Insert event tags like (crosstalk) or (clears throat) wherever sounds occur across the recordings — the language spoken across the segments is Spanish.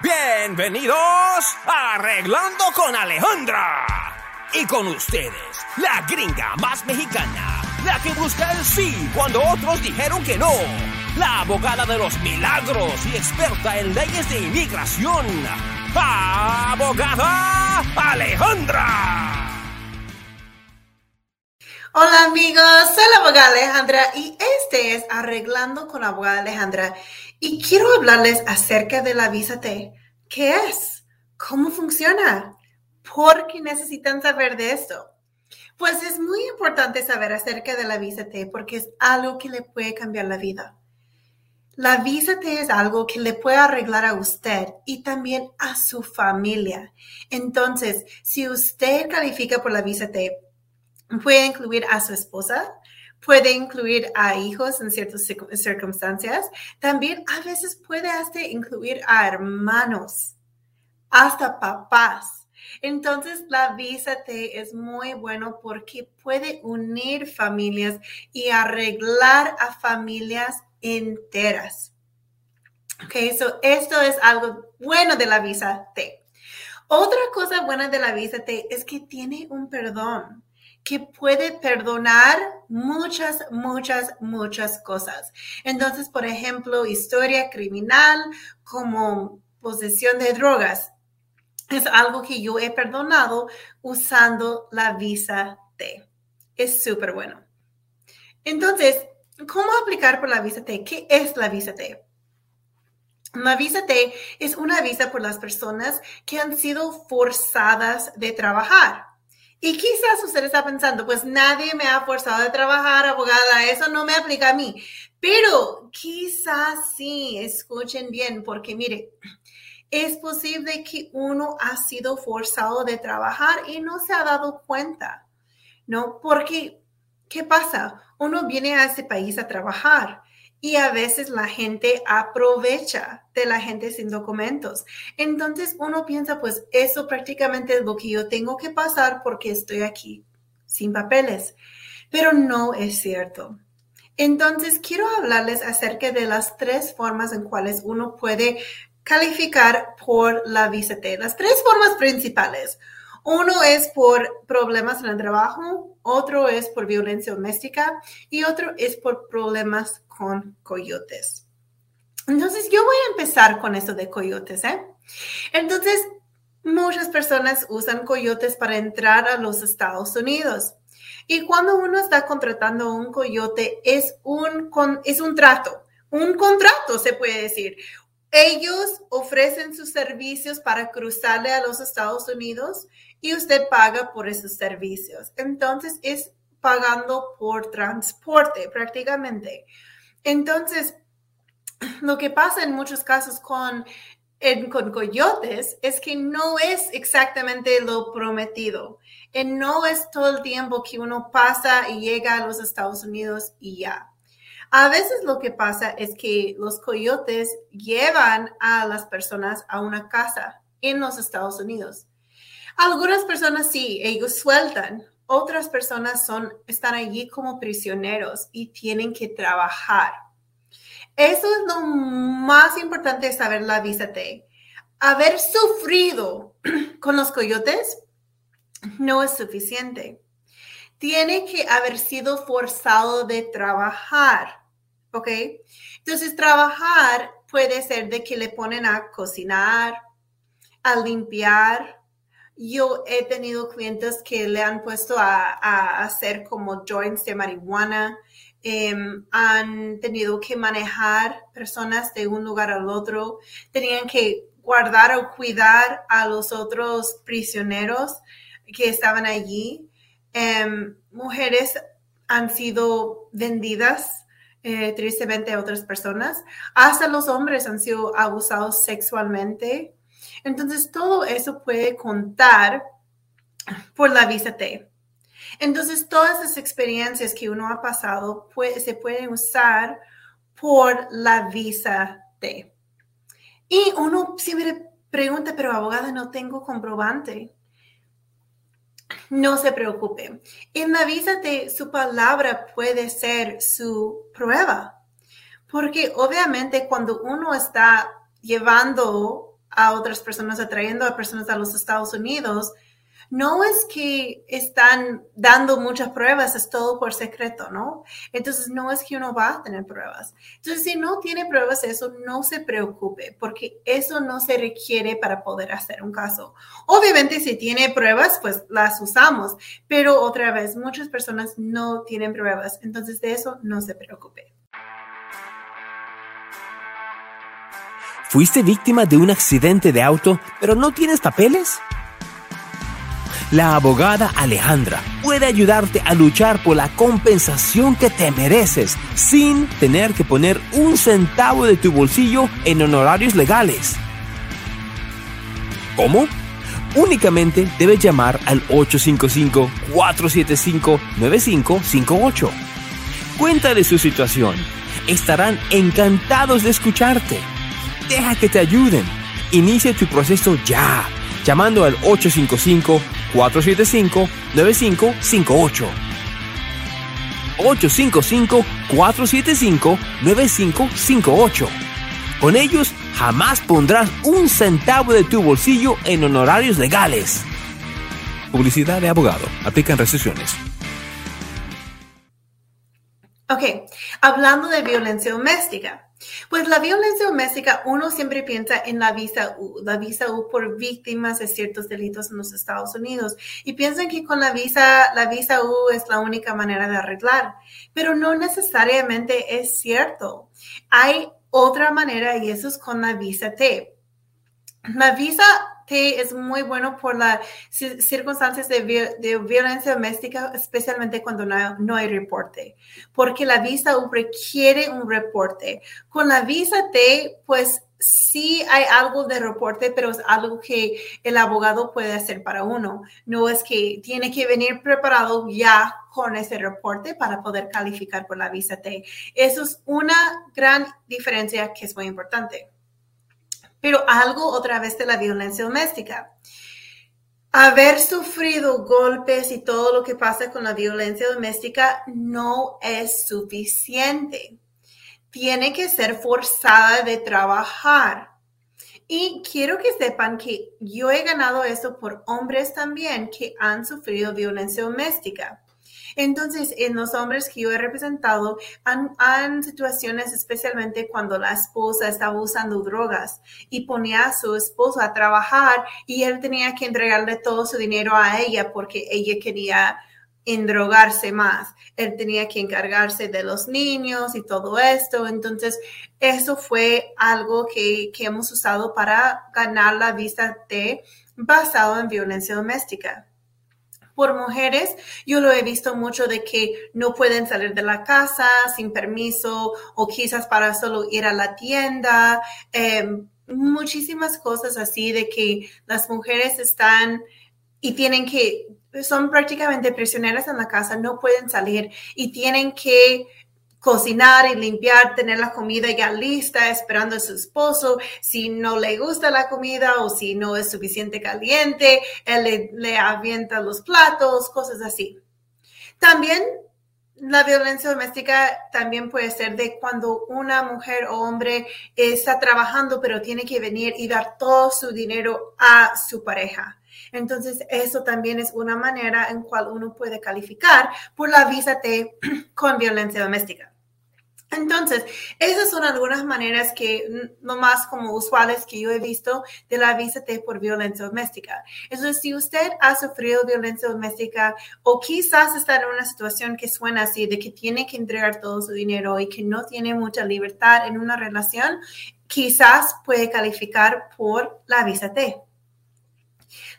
Bienvenidos a Arreglando con Alejandra. Y con ustedes, la gringa más mexicana, la que busca el sí cuando otros dijeron que no, la abogada de los milagros y experta en leyes de inmigración, abogada Alejandra. Hola amigos, soy la abogada Alejandra y este es Arreglando con abogada Alejandra y quiero hablarles acerca de la visa T. ¿Qué es? ¿Cómo funciona? ¿Por qué necesitan saber de esto? Pues es muy importante saber acerca de la visa T porque es algo que le puede cambiar la vida. La visa T es algo que le puede arreglar a usted y también a su familia. Entonces, si usted califica por la visa T, puede incluir a su esposa, puede incluir a hijos en ciertas circunstancias. También a veces puede hasta incluir a hermanos, hasta papás. Entonces, la visa T es muy bueno porque puede unir familias y arreglar a familias enteras. Ok, so esto es algo bueno de la visa T. Otra cosa buena de la visa T es que tiene un perdón que puede perdonar muchas, muchas, muchas cosas. Entonces, por ejemplo, historia criminal como posesión de drogas es algo que yo he perdonado usando la visa T. Es súper bueno. Entonces, ¿cómo aplicar por la visa T? ¿Qué es la visa T? La visa T es una visa por las personas que han sido forzadas de trabajar. Y quizás usted está pensando, pues nadie me ha forzado a trabajar, abogada, eso no me aplica a mí. Pero quizás sí, escuchen bien, porque mire, es posible que uno ha sido forzado de trabajar y no se ha dado cuenta, ¿no? Porque, ¿qué pasa? Uno viene a ese país a trabajar y a veces la gente aprovecha de la gente sin documentos. Entonces uno piensa, pues eso prácticamente es lo que yo tengo que pasar porque estoy aquí sin papeles. Pero no es cierto. Entonces quiero hablarles acerca de las tres formas en cuales uno puede calificar por la visa T. Las tres formas principales. Uno es por problemas en el trabajo, otro es por violencia doméstica y otro es por problemas con coyotes. Entonces, yo voy a empezar con esto de coyotes, ¿eh? Entonces, muchas personas usan coyotes para entrar a los Estados Unidos. Y cuando uno está contratando un coyote, es un, es un trato, un contrato, se puede decir. Ellos ofrecen sus servicios para cruzarle a los Estados Unidos y usted paga por esos servicios. Entonces es pagando por transporte prácticamente. Entonces, lo que pasa en muchos casos con, con coyotes es que no es exactamente lo prometido. Y no es todo el tiempo que uno pasa y llega a los Estados Unidos y ya. A veces lo que pasa es que los coyotes llevan a las personas a una casa en los Estados Unidos. Algunas personas sí, ellos sueltan. Otras personas son, están allí como prisioneros y tienen que trabajar. Eso es lo más importante de saber la visa. Haber sufrido (clears throat) con los coyotes no es suficiente. Tiene que haber sido forzado de trabajar. ¿ok? Entonces, trabajar puede ser de que le ponen a cocinar, a limpiar. Yo he tenido clientes que le han puesto a, hacer como joints de marihuana. Em, han tenido que manejar personas de un lugar al otro. Tenían que guardar o cuidar a los otros prisioneros que estaban allí. Em, mujeres han sido vendidas eh, tristemente a otras personas. Hasta los hombres han sido abusados sexualmente. Entonces, todo eso puede contar por la visa T. Entonces, todas las experiencias que uno ha pasado se pueden usar por la visa T. Y uno siempre pregunta, pero abogada, no tengo comprobante no se preocupe. En la visa de su palabra puede ser su prueba. Porque obviamente cuando uno está llevando a otras personas, atrayendo a personas a los Estados Unidos, no es que están dando muchas pruebas, es todo por secreto, ¿no? Entonces no es que uno va a tener pruebas. Entonces si no tiene pruebas, eso no se preocupe, porque eso no se requiere para poder hacer un caso. Obviamente si tiene pruebas, pues las usamos, pero otra vez, muchas personas no tienen pruebas, entonces de eso no se preocupe. ¿Fuiste víctima de un accidente de auto, pero no tienes papeles? La abogada Alejandra puede ayudarte a luchar por la compensación que te mereces sin tener que poner un centavo de tu bolsillo en honorarios legales. ¿Cómo? Únicamente debes llamar al 855-475-9558. Cuéntale su situación. Estarán encantados de escucharte. Deja que te ayuden. Inicia tu proceso ya, llamando al 855-475-9558. 855-475-9558. Con ellos jamás pondrás un centavo de tu bolsillo en honorarios legales. Publicidad de abogado. Aplican restricciones. Ok, hablando de violencia doméstica. Pues la violencia doméstica, uno siempre piensa en la visa U, la visa U por víctimas de ciertos delitos en los Estados Unidos y piensan que con la visa, la visa U es la única manera de arreglar, pero no necesariamente es cierto. Hay otra manera y eso es con la visa T. La visa T es muy bueno por las circunstancias de, violencia doméstica, especialmente cuando no, hay reporte, porque la visa U requiere un reporte. Con la visa T, pues sí hay algo de reporte, pero es algo que el abogado puede hacer para uno. No es que tiene que venir preparado ya con ese reporte para poder calificar por la visa T. Eso es una gran diferencia que es muy importante. Pero algo otra vez de la violencia doméstica. Haber sufrido golpes y todo lo que pasa con la violencia doméstica no es suficiente. Tiene que ser forzada de trabajar. Y quiero que sepan que yo he ganado eso por hombres también que han sufrido violencia doméstica. Entonces, en los hombres que yo he representado, han, situaciones especialmente cuando la esposa estaba usando drogas y ponía a su esposo a trabajar y él tenía que entregarle todo su dinero a ella porque ella quería endrogarse más. Él tenía que encargarse de los niños y todo esto. Entonces, eso fue algo que, que hemos usado para ganar la visa de basado en violencia doméstica por mujeres, yo lo he visto mucho de que no pueden salir de la casa sin permiso o quizás para solo ir a la tienda. Em, muchísimas cosas así de que las mujeres están y tienen que, son prácticamente prisioneras en la casa, no pueden salir y tienen que cocinar y limpiar, tener la comida ya lista, esperando a su esposo. Si no le gusta la comida o si no es suficiente caliente, él le, avienta los platos, cosas así. También la violencia doméstica también puede ser de cuando una mujer o hombre está trabajando, pero tiene que venir y dar todo su dinero a su pareja. Entonces, eso también es una manera en cual uno puede calificar por la visa con violencia doméstica. Entonces, esas son algunas maneras que no más como usuales que yo he visto de la visa T por violencia doméstica. Entonces, si usted ha sufrido violencia doméstica o quizás está en una situación que suena así, de que tiene que entregar todo su dinero y que no tiene mucha libertad en una relación, quizás puede calificar por la visa T.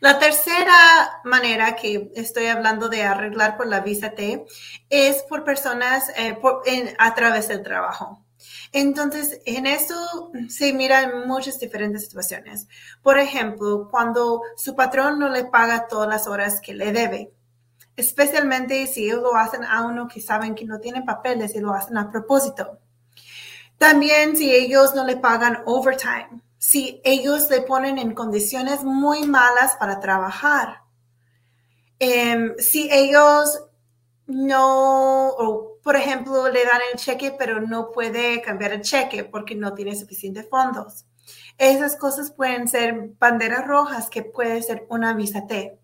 La tercera manera que estoy hablando de arreglar por la visa T es por personas eh, a través del trabajo. Entonces, en eso se miran muchas diferentes situaciones. Por ejemplo, cuando su patrón no le paga todas las horas que le debe, especialmente si ellos lo hacen a uno que saben que no tiene papeles y lo hacen a propósito. También si ellos no le pagan overtime si ellos le ponen en condiciones muy malas para trabajar. Em, si ellos no, o por ejemplo, le dan el cheque, pero no puede cambiar el cheque porque no tiene suficientes fondos. Esas cosas pueden ser banderas rojas que puede ser una visa T.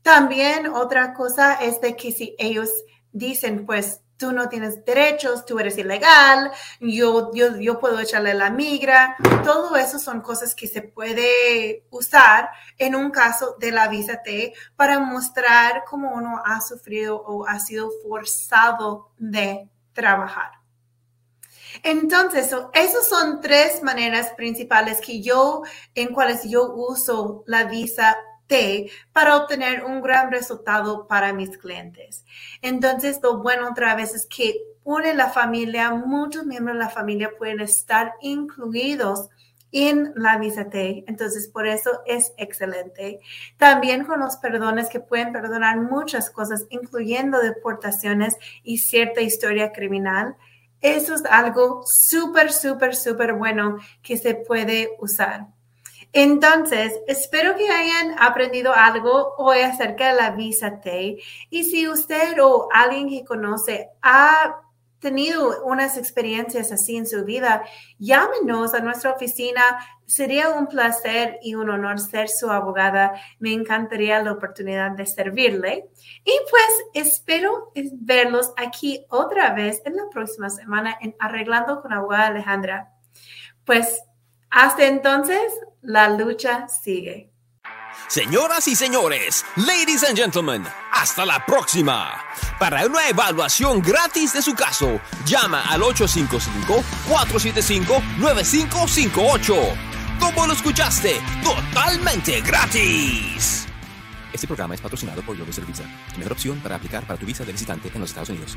También otra cosa es de que si ellos dicen, pues tú no tienes derechos, tú eres ilegal, yo, yo, yo puedo echarle la migra. Todo eso son cosas que se puede usar en un caso de la visa T para mostrar cómo uno ha sufrido o ha sido forzado de trabajar. Entonces, esas son tres maneras principales que yo, en cuales yo uso la visa para obtener un gran resultado para mis clientes. Entonces, lo bueno otra vez es que une la familia, muchos miembros de la familia pueden estar incluidos en la visa T. Entonces, por eso es excelente. También con los perdones que pueden perdonar muchas cosas, incluyendo deportaciones y cierta historia criminal. Eso es algo súper, súper, súper bueno que se puede usar. Entonces, espero que hayan aprendido algo hoy acerca de la visa T. Y si usted o alguien que conoce ha tenido unas experiencias así en su vida, llámenos a nuestra oficina. Sería un placer y un honor ser su abogada. Me encantaría la oportunidad de servirle. Y pues espero verlos aquí otra vez en la próxima semana en Arreglando con Abogada Alejandra. Pues hasta entonces, la lucha sigue. Señoras y señores, ladies and gentlemen, hasta la próxima. Para una evaluación gratis de su caso, llama al 855-475-9558. ¿Cómo lo escuchaste? Totalmente gratis. Este programa es patrocinado por Global Serviza, la mejor opción para aplicar para tu visa de visitante en los Estados Unidos.